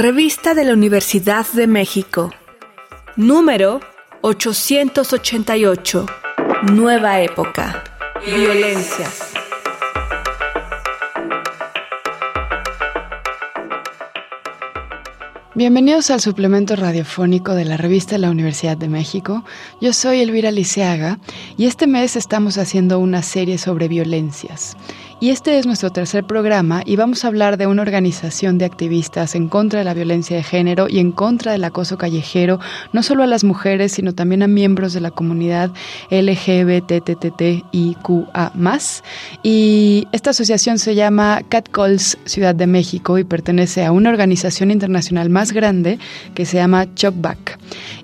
Revista de la Universidad de México. Número 888. Nueva época. Violencia. Bienvenidos al suplemento radiofónico de la revista de la Universidad de México. Yo soy Elvira Liceaga y este mes estamos haciendo una serie sobre violencias. Y este es nuestro tercer programa y vamos a hablar de una organización de activistas en contra de la violencia de género y en contra del acoso callejero, no solo a las mujeres, sino también a miembros de la comunidad LGBTTTIQA+. Y esta asociación se llama Catcalls Ciudad de México y pertenece a una organización internacional más grande que se llama Chopback.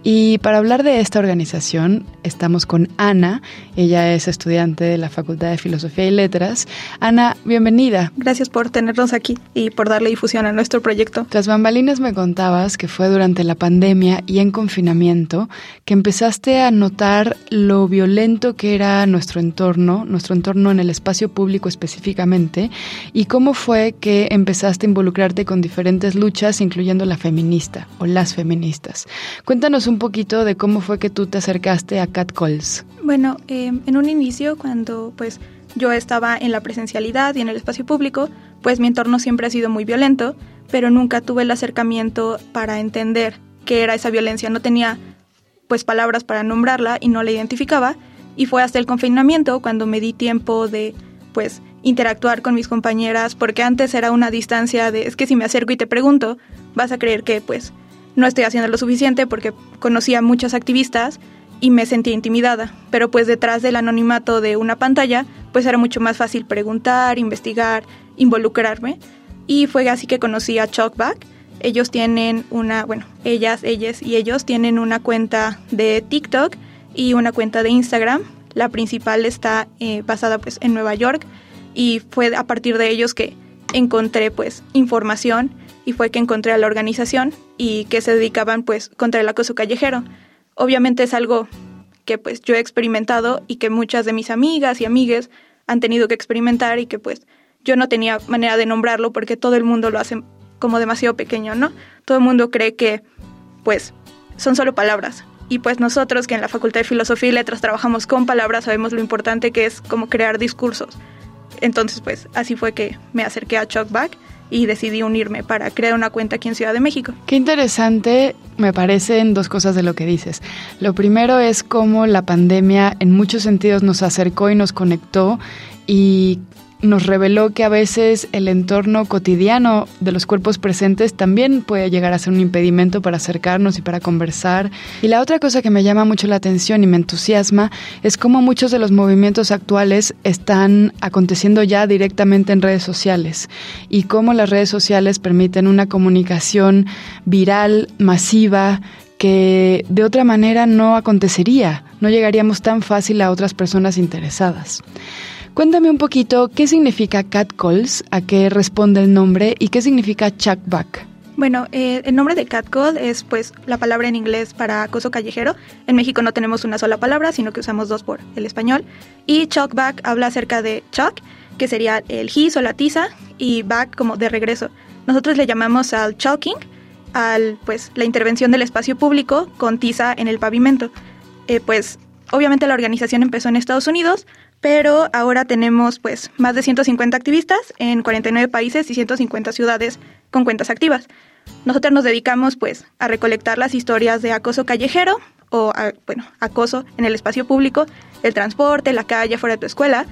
Y para hablar de esta organización estamos con Ana, ella es estudiante de la Facultad de Filosofía y Letras. Ana, bienvenida. Gracias por tenernos aquí y por darle difusión a nuestro proyecto. Las bambalinas me contabas que fue durante la pandemia y en confinamiento que empezaste a notar lo violento que era nuestro entorno, nuestro entorno en el espacio público específicamente, y cómo fue que empezaste a involucrarte con diferentes luchas, incluyendo la feminista o las feministas. Cuéntanos un poquito de cómo fue que tú te acercaste a Catcalls. Bueno, eh, en un inicio, cuando pues yo estaba en la presencialidad y en el espacio público, pues mi entorno siempre ha sido muy violento, pero nunca tuve el acercamiento para entender qué era esa violencia. No tenía pues palabras para nombrarla y no la identificaba. Y fue hasta el confinamiento cuando me di tiempo de pues interactuar con mis compañeras, porque antes era una distancia de es que si me acerco y te pregunto, vas a creer que pues no estoy haciendo lo suficiente porque conocía muchas activistas y me sentía intimidada, pero pues detrás del anonimato de una pantalla, pues era mucho más fácil preguntar, investigar, involucrarme. Y fue así que conocí a Chalkback. Ellos tienen una, bueno, ellas, ellas y ellos tienen una cuenta de TikTok y una cuenta de Instagram. La principal está eh, basada pues en Nueva York y fue a partir de ellos que encontré pues información y fue que encontré a la organización y que se dedicaban pues contra el acoso callejero obviamente es algo que pues yo he experimentado y que muchas de mis amigas y amigues han tenido que experimentar y que pues yo no tenía manera de nombrarlo porque todo el mundo lo hace como demasiado pequeño, ¿no? Todo el mundo cree que pues son solo palabras. Y pues nosotros que en la Facultad de Filosofía y Letras trabajamos con palabras sabemos lo importante que es como crear discursos. Entonces pues así fue que me acerqué a Chalkback y decidí unirme para crear una cuenta aquí en Ciudad de México. Qué interesante me parecen dos cosas de lo que dices. Lo primero es cómo la pandemia en muchos sentidos nos acercó y nos conectó y nos reveló que a veces el entorno cotidiano de los cuerpos presentes también puede llegar a ser un impedimento para acercarnos y para conversar. Y la otra cosa que me llama mucho la atención y me entusiasma es cómo muchos de los movimientos actuales están aconteciendo ya directamente en redes sociales y cómo las redes sociales permiten una comunicación viral, masiva, que de otra manera no acontecería, no llegaríamos tan fácil a otras personas interesadas. Cuéntame un poquito qué significa catcalls, a qué responde el nombre y qué significa chuckback. Bueno, eh, el nombre de catcall es pues la palabra en inglés para acoso callejero. En México no tenemos una sola palabra, sino que usamos dos por el español. Y chuckback habla acerca de chuck, que sería el his o la tiza, y back como de regreso. Nosotros le llamamos al chalking, al pues la intervención del espacio público con tiza en el pavimento. Eh, pues obviamente la organización empezó en Estados Unidos, pero ahora tenemos pues más de 150 activistas en 49 países y 150 ciudades con cuentas activas. Nosotros nos dedicamos pues a recolectar las historias de acoso callejero o bueno, acoso en el espacio público, el transporte, la calle, fuera de tu escuela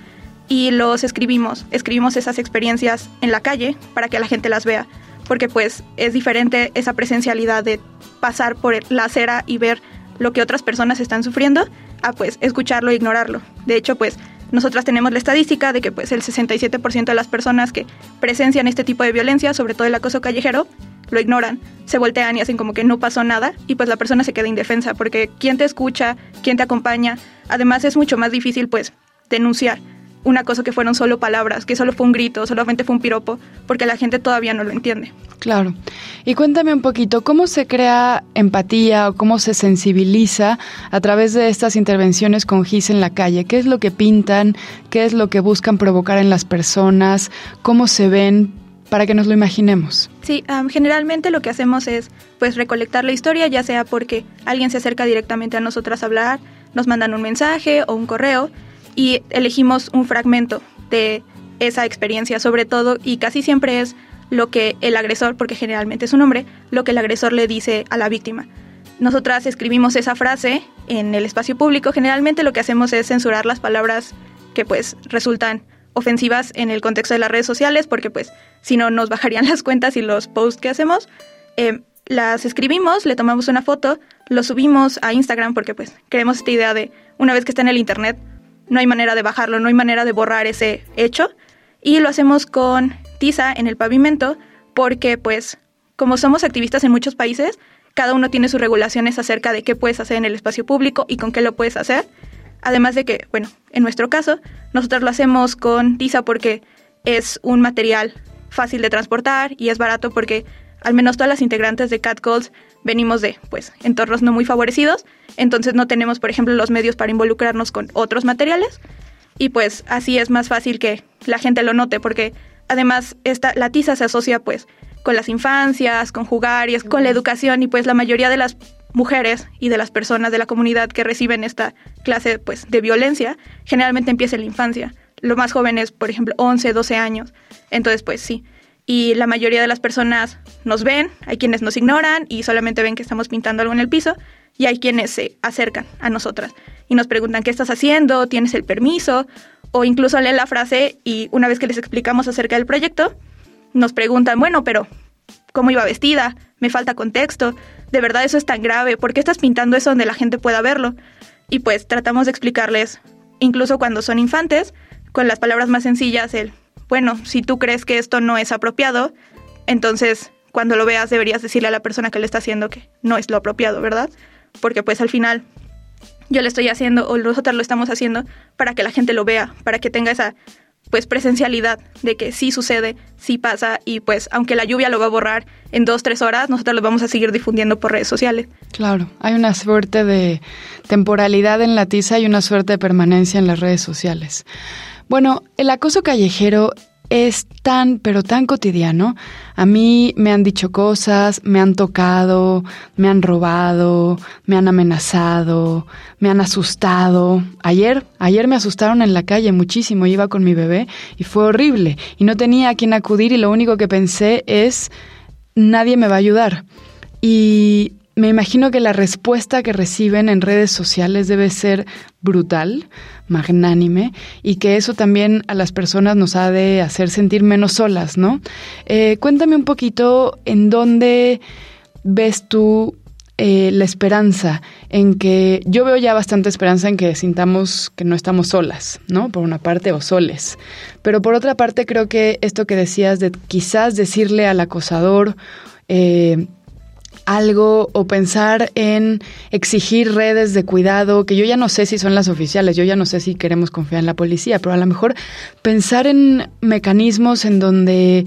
y los escribimos, escribimos esas experiencias en la calle para que la gente las vea, porque pues es diferente esa presencialidad de pasar por la acera y ver lo que otras personas están sufriendo a pues escucharlo e ignorarlo. De hecho, pues nosotras tenemos la estadística de que pues el 67% de las personas que presencian este tipo de violencia, sobre todo el acoso callejero, lo ignoran, se voltean y hacen como que no pasó nada y pues la persona se queda indefensa porque quién te escucha, quién te acompaña, además es mucho más difícil pues denunciar una cosa que fueron solo palabras, que solo fue un grito, solamente fue un piropo, porque la gente todavía no lo entiende. Claro. Y cuéntame un poquito, ¿cómo se crea empatía o cómo se sensibiliza a través de estas intervenciones con GIS en la calle? ¿Qué es lo que pintan? ¿Qué es lo que buscan provocar en las personas? ¿Cómo se ven? para que nos lo imaginemos. Sí, generalmente lo que hacemos es pues recolectar la historia, ya sea porque alguien se acerca directamente a nosotras a hablar, nos mandan un mensaje o un correo y elegimos un fragmento de esa experiencia sobre todo y casi siempre es lo que el agresor, porque generalmente es un hombre, lo que el agresor le dice a la víctima. Nosotras escribimos esa frase en el espacio público, generalmente lo que hacemos es censurar las palabras que pues resultan ofensivas en el contexto de las redes sociales, porque pues si no nos bajarían las cuentas y los posts que hacemos. Eh, las escribimos, le tomamos una foto, lo subimos a Instagram porque pues queremos esta idea de una vez que está en el internet, no hay manera de bajarlo, no hay manera de borrar ese hecho. Y lo hacemos con tiza en el pavimento porque pues como somos activistas en muchos países, cada uno tiene sus regulaciones acerca de qué puedes hacer en el espacio público y con qué lo puedes hacer. Además de que, bueno, en nuestro caso, nosotros lo hacemos con tiza porque es un material fácil de transportar y es barato porque al menos todas las integrantes de Catcalls venimos de, pues, entornos no muy favorecidos, entonces no tenemos, por ejemplo, los medios para involucrarnos con otros materiales y pues así es más fácil que la gente lo note porque además esta, la tiza se asocia pues con las infancias, con jugar y es con la educación y pues la mayoría de las mujeres y de las personas de la comunidad que reciben esta clase pues de violencia generalmente empieza en la infancia. Lo más joven es, por ejemplo, 11, 12 años. Entonces, pues sí. Y la mayoría de las personas nos ven, hay quienes nos ignoran y solamente ven que estamos pintando algo en el piso y hay quienes se acercan a nosotras y nos preguntan qué estás haciendo, tienes el permiso o incluso leen la frase y una vez que les explicamos acerca del proyecto, nos preguntan, bueno, pero ¿cómo iba vestida? Me falta contexto. ¿De verdad eso es tan grave? ¿Por qué estás pintando eso donde la gente pueda verlo? Y pues tratamos de explicarles, incluso cuando son infantes, con las palabras más sencillas, el, bueno, si tú crees que esto no es apropiado, entonces cuando lo veas deberías decirle a la persona que le está haciendo que no es lo apropiado, ¿verdad? Porque pues al final yo le estoy haciendo o nosotros lo estamos haciendo para que la gente lo vea, para que tenga esa pues presencialidad de que sí sucede, sí pasa y pues aunque la lluvia lo va a borrar en dos, tres horas, nosotros lo vamos a seguir difundiendo por redes sociales. Claro, hay una suerte de temporalidad en la tiza y una suerte de permanencia en las redes sociales. Bueno, el acoso callejero es tan, pero tan cotidiano. A mí me han dicho cosas, me han tocado, me han robado, me han amenazado, me han asustado. Ayer, ayer me asustaron en la calle muchísimo, iba con mi bebé y fue horrible y no tenía a quién acudir y lo único que pensé es, nadie me va a ayudar. Y me imagino que la respuesta que reciben en redes sociales debe ser brutal, magnánime, y que eso también a las personas nos ha de hacer sentir menos solas, ¿no? Eh, cuéntame un poquito en dónde ves tú eh, la esperanza en que yo veo ya bastante esperanza en que sintamos que no estamos solas, ¿no? Por una parte o soles. Pero por otra parte creo que esto que decías de quizás decirle al acosador eh, algo o pensar en exigir redes de cuidado, que yo ya no sé si son las oficiales, yo ya no sé si queremos confiar en la policía, pero a lo mejor pensar en mecanismos en donde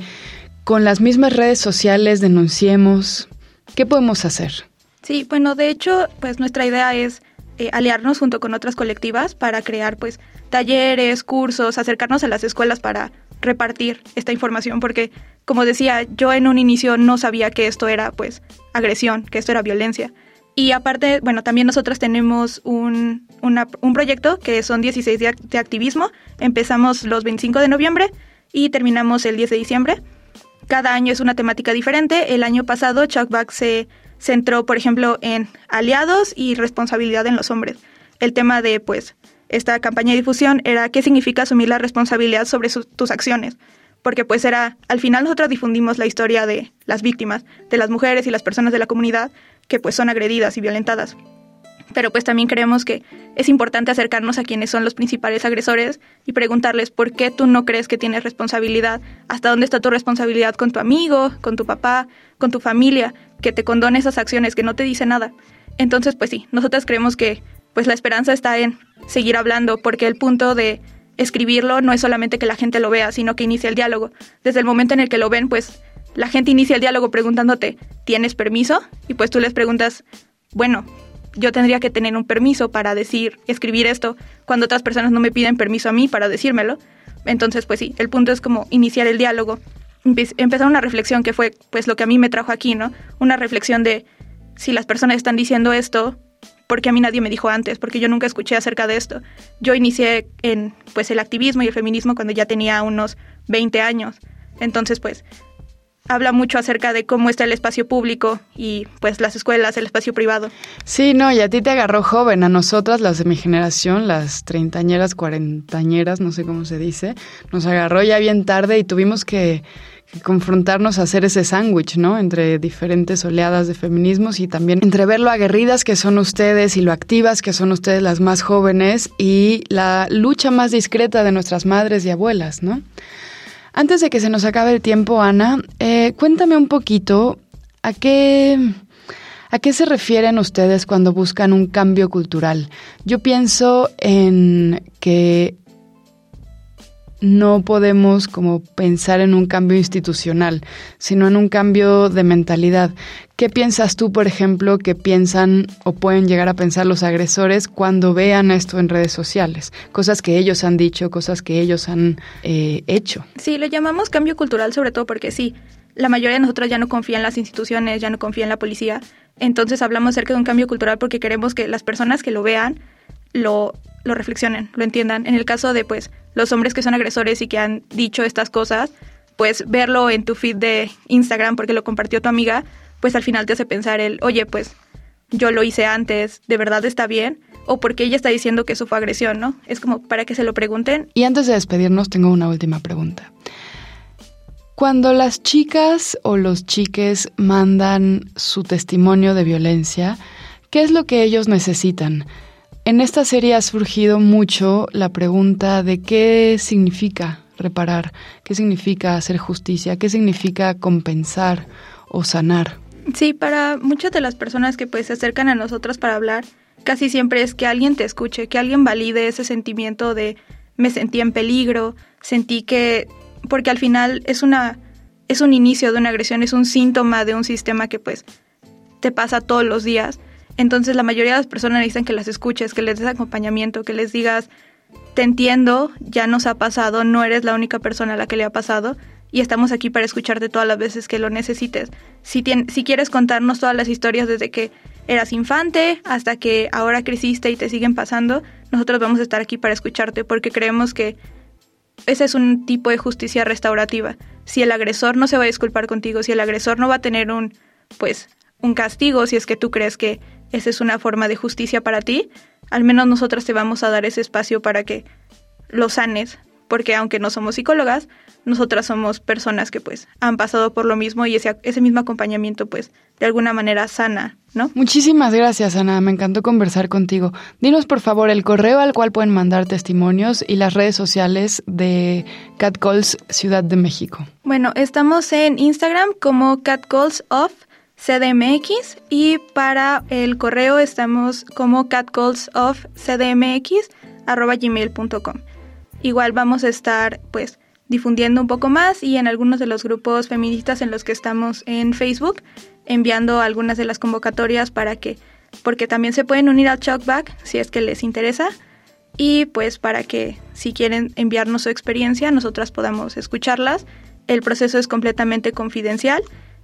con las mismas redes sociales denunciemos, ¿qué podemos hacer? Sí, bueno, de hecho, pues nuestra idea es eh, aliarnos junto con otras colectivas para crear pues talleres, cursos, acercarnos a las escuelas para repartir esta información porque como decía, yo en un inicio no sabía que esto era pues agresión, que esto era violencia. Y aparte, bueno, también nosotros tenemos un, un proyecto que son 16 días de activismo. Empezamos los 25 de noviembre y terminamos el 10 de diciembre. Cada año es una temática diferente. El año pasado Chuckback se centró, por ejemplo, en aliados y responsabilidad en los hombres. El tema de, pues, esta campaña de difusión era qué significa asumir la responsabilidad sobre tus acciones porque pues era, al final nosotros difundimos la historia de las víctimas, de las mujeres y las personas de la comunidad que pues son agredidas y violentadas. Pero pues también creemos que es importante acercarnos a quienes son los principales agresores y preguntarles por qué tú no crees que tienes responsabilidad, hasta dónde está tu responsabilidad con tu amigo, con tu papá, con tu familia, que te condone esas acciones, que no te dice nada. Entonces, pues sí, nosotros creemos que pues la esperanza está en seguir hablando, porque el punto de escribirlo no es solamente que la gente lo vea, sino que inicia el diálogo. Desde el momento en el que lo ven, pues la gente inicia el diálogo preguntándote, ¿tienes permiso? Y pues tú les preguntas, bueno, yo tendría que tener un permiso para decir, escribir esto, cuando otras personas no me piden permiso a mí para decírmelo. Entonces, pues sí, el punto es como iniciar el diálogo empezar una reflexión que fue pues lo que a mí me trajo aquí, ¿no? Una reflexión de si las personas están diciendo esto, porque a mí nadie me dijo antes, porque yo nunca escuché acerca de esto. Yo inicié en pues el activismo y el feminismo cuando ya tenía unos 20 años. Entonces, pues habla mucho acerca de cómo está el espacio público y pues las escuelas, el espacio privado. Sí, no, y a ti te agarró joven, a nosotras las de mi generación, las treintañeras, cuarentañeras, no sé cómo se dice, nos agarró ya bien tarde y tuvimos que, confrontarnos a hacer ese sándwich, ¿no? Entre diferentes oleadas de feminismos y también entre ver lo aguerridas que son ustedes y lo activas que son ustedes las más jóvenes y la lucha más discreta de nuestras madres y abuelas, ¿no? Antes de que se nos acabe el tiempo, Ana, eh, cuéntame un poquito a qué, a qué se refieren ustedes cuando buscan un cambio cultural. Yo pienso en que no podemos como pensar en un cambio institucional, sino en un cambio de mentalidad. ¿Qué piensas tú, por ejemplo, que piensan o pueden llegar a pensar los agresores cuando vean esto en redes sociales? Cosas que ellos han dicho, cosas que ellos han eh, hecho. Sí, le llamamos cambio cultural sobre todo porque sí, la mayoría de nosotros ya no confía en las instituciones, ya no confía en la policía. Entonces hablamos acerca de un cambio cultural porque queremos que las personas que lo vean lo, lo reflexionen, lo entiendan. En el caso de pues los hombres que son agresores y que han dicho estas cosas, pues verlo en tu feed de Instagram porque lo compartió tu amiga, pues al final te hace pensar el, oye, pues yo lo hice antes, ¿de verdad está bien? O porque ella está diciendo que eso fue agresión, ¿no? Es como para que se lo pregunten. Y antes de despedirnos, tengo una última pregunta. Cuando las chicas o los chiques mandan su testimonio de violencia, ¿qué es lo que ellos necesitan? En esta serie ha surgido mucho la pregunta de qué significa reparar, qué significa hacer justicia, qué significa compensar o sanar. Sí, para muchas de las personas que pues se acercan a nosotros para hablar, casi siempre es que alguien te escuche, que alguien valide ese sentimiento de me sentí en peligro, sentí que porque al final es una es un inicio de una agresión, es un síntoma de un sistema que pues te pasa todos los días. Entonces la mayoría de las personas necesitan que las escuches, que les des acompañamiento, que les digas, te entiendo, ya nos ha pasado, no eres la única persona a la que le ha pasado y estamos aquí para escucharte todas las veces que lo necesites. Si, si quieres contarnos todas las historias desde que eras infante hasta que ahora creciste y te siguen pasando, nosotros vamos a estar aquí para escucharte porque creemos que ese es un tipo de justicia restaurativa. Si el agresor no se va a disculpar contigo, si el agresor no va a tener un pues un castigo, si es que tú crees que esa es una forma de justicia para ti, al menos nosotros te vamos a dar ese espacio para que lo sanes, porque aunque no somos psicólogas, nosotras somos personas que pues han pasado por lo mismo y ese, ese mismo acompañamiento pues de alguna manera sana, ¿no? Muchísimas gracias Ana, me encantó conversar contigo. Dinos por favor el correo al cual pueden mandar testimonios y las redes sociales de Catcalls Ciudad de México. Bueno, estamos en Instagram como Catcalls of CDMX y para el correo estamos como catcallsofcdmx.com. Igual vamos a estar pues difundiendo un poco más y en algunos de los grupos feministas en los que estamos en Facebook, enviando algunas de las convocatorias para que, porque también se pueden unir al Chalkback si es que les interesa y pues para que si quieren enviarnos su experiencia nosotras podamos escucharlas. El proceso es completamente confidencial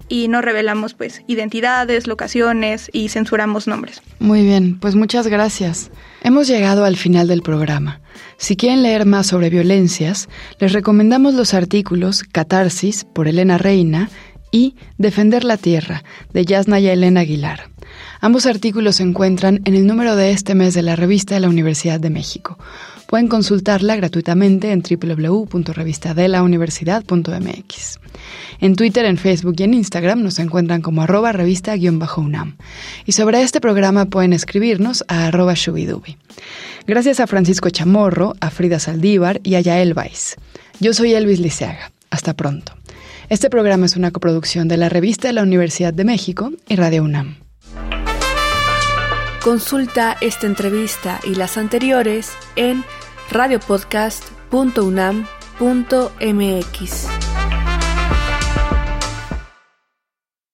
y no revelamos pues identidades, locaciones y censuramos nombres. Muy bien, pues muchas gracias. Hemos llegado al final del programa. Si quieren leer más sobre violencias, les recomendamos los artículos Catarsis por Elena Reina y Defender la Tierra de Yasnaya Elena Aguilar. Ambos artículos se encuentran en el número de este mes de la revista de la Universidad de México. Pueden consultarla gratuitamente en www.revistadelauniversidad.mx. En Twitter, en Facebook y en Instagram nos encuentran como arroba revista-unam. Y sobre este programa pueden escribirnos a arroba shubidubi. Gracias a Francisco Chamorro, a Frida Saldívar y a Yael Weiss. Yo soy Elvis Liceaga. Hasta pronto. Este programa es una coproducción de la revista de la Universidad de México y Radio UNAM. Consulta esta entrevista y las anteriores en radiopodcast.unam.mx.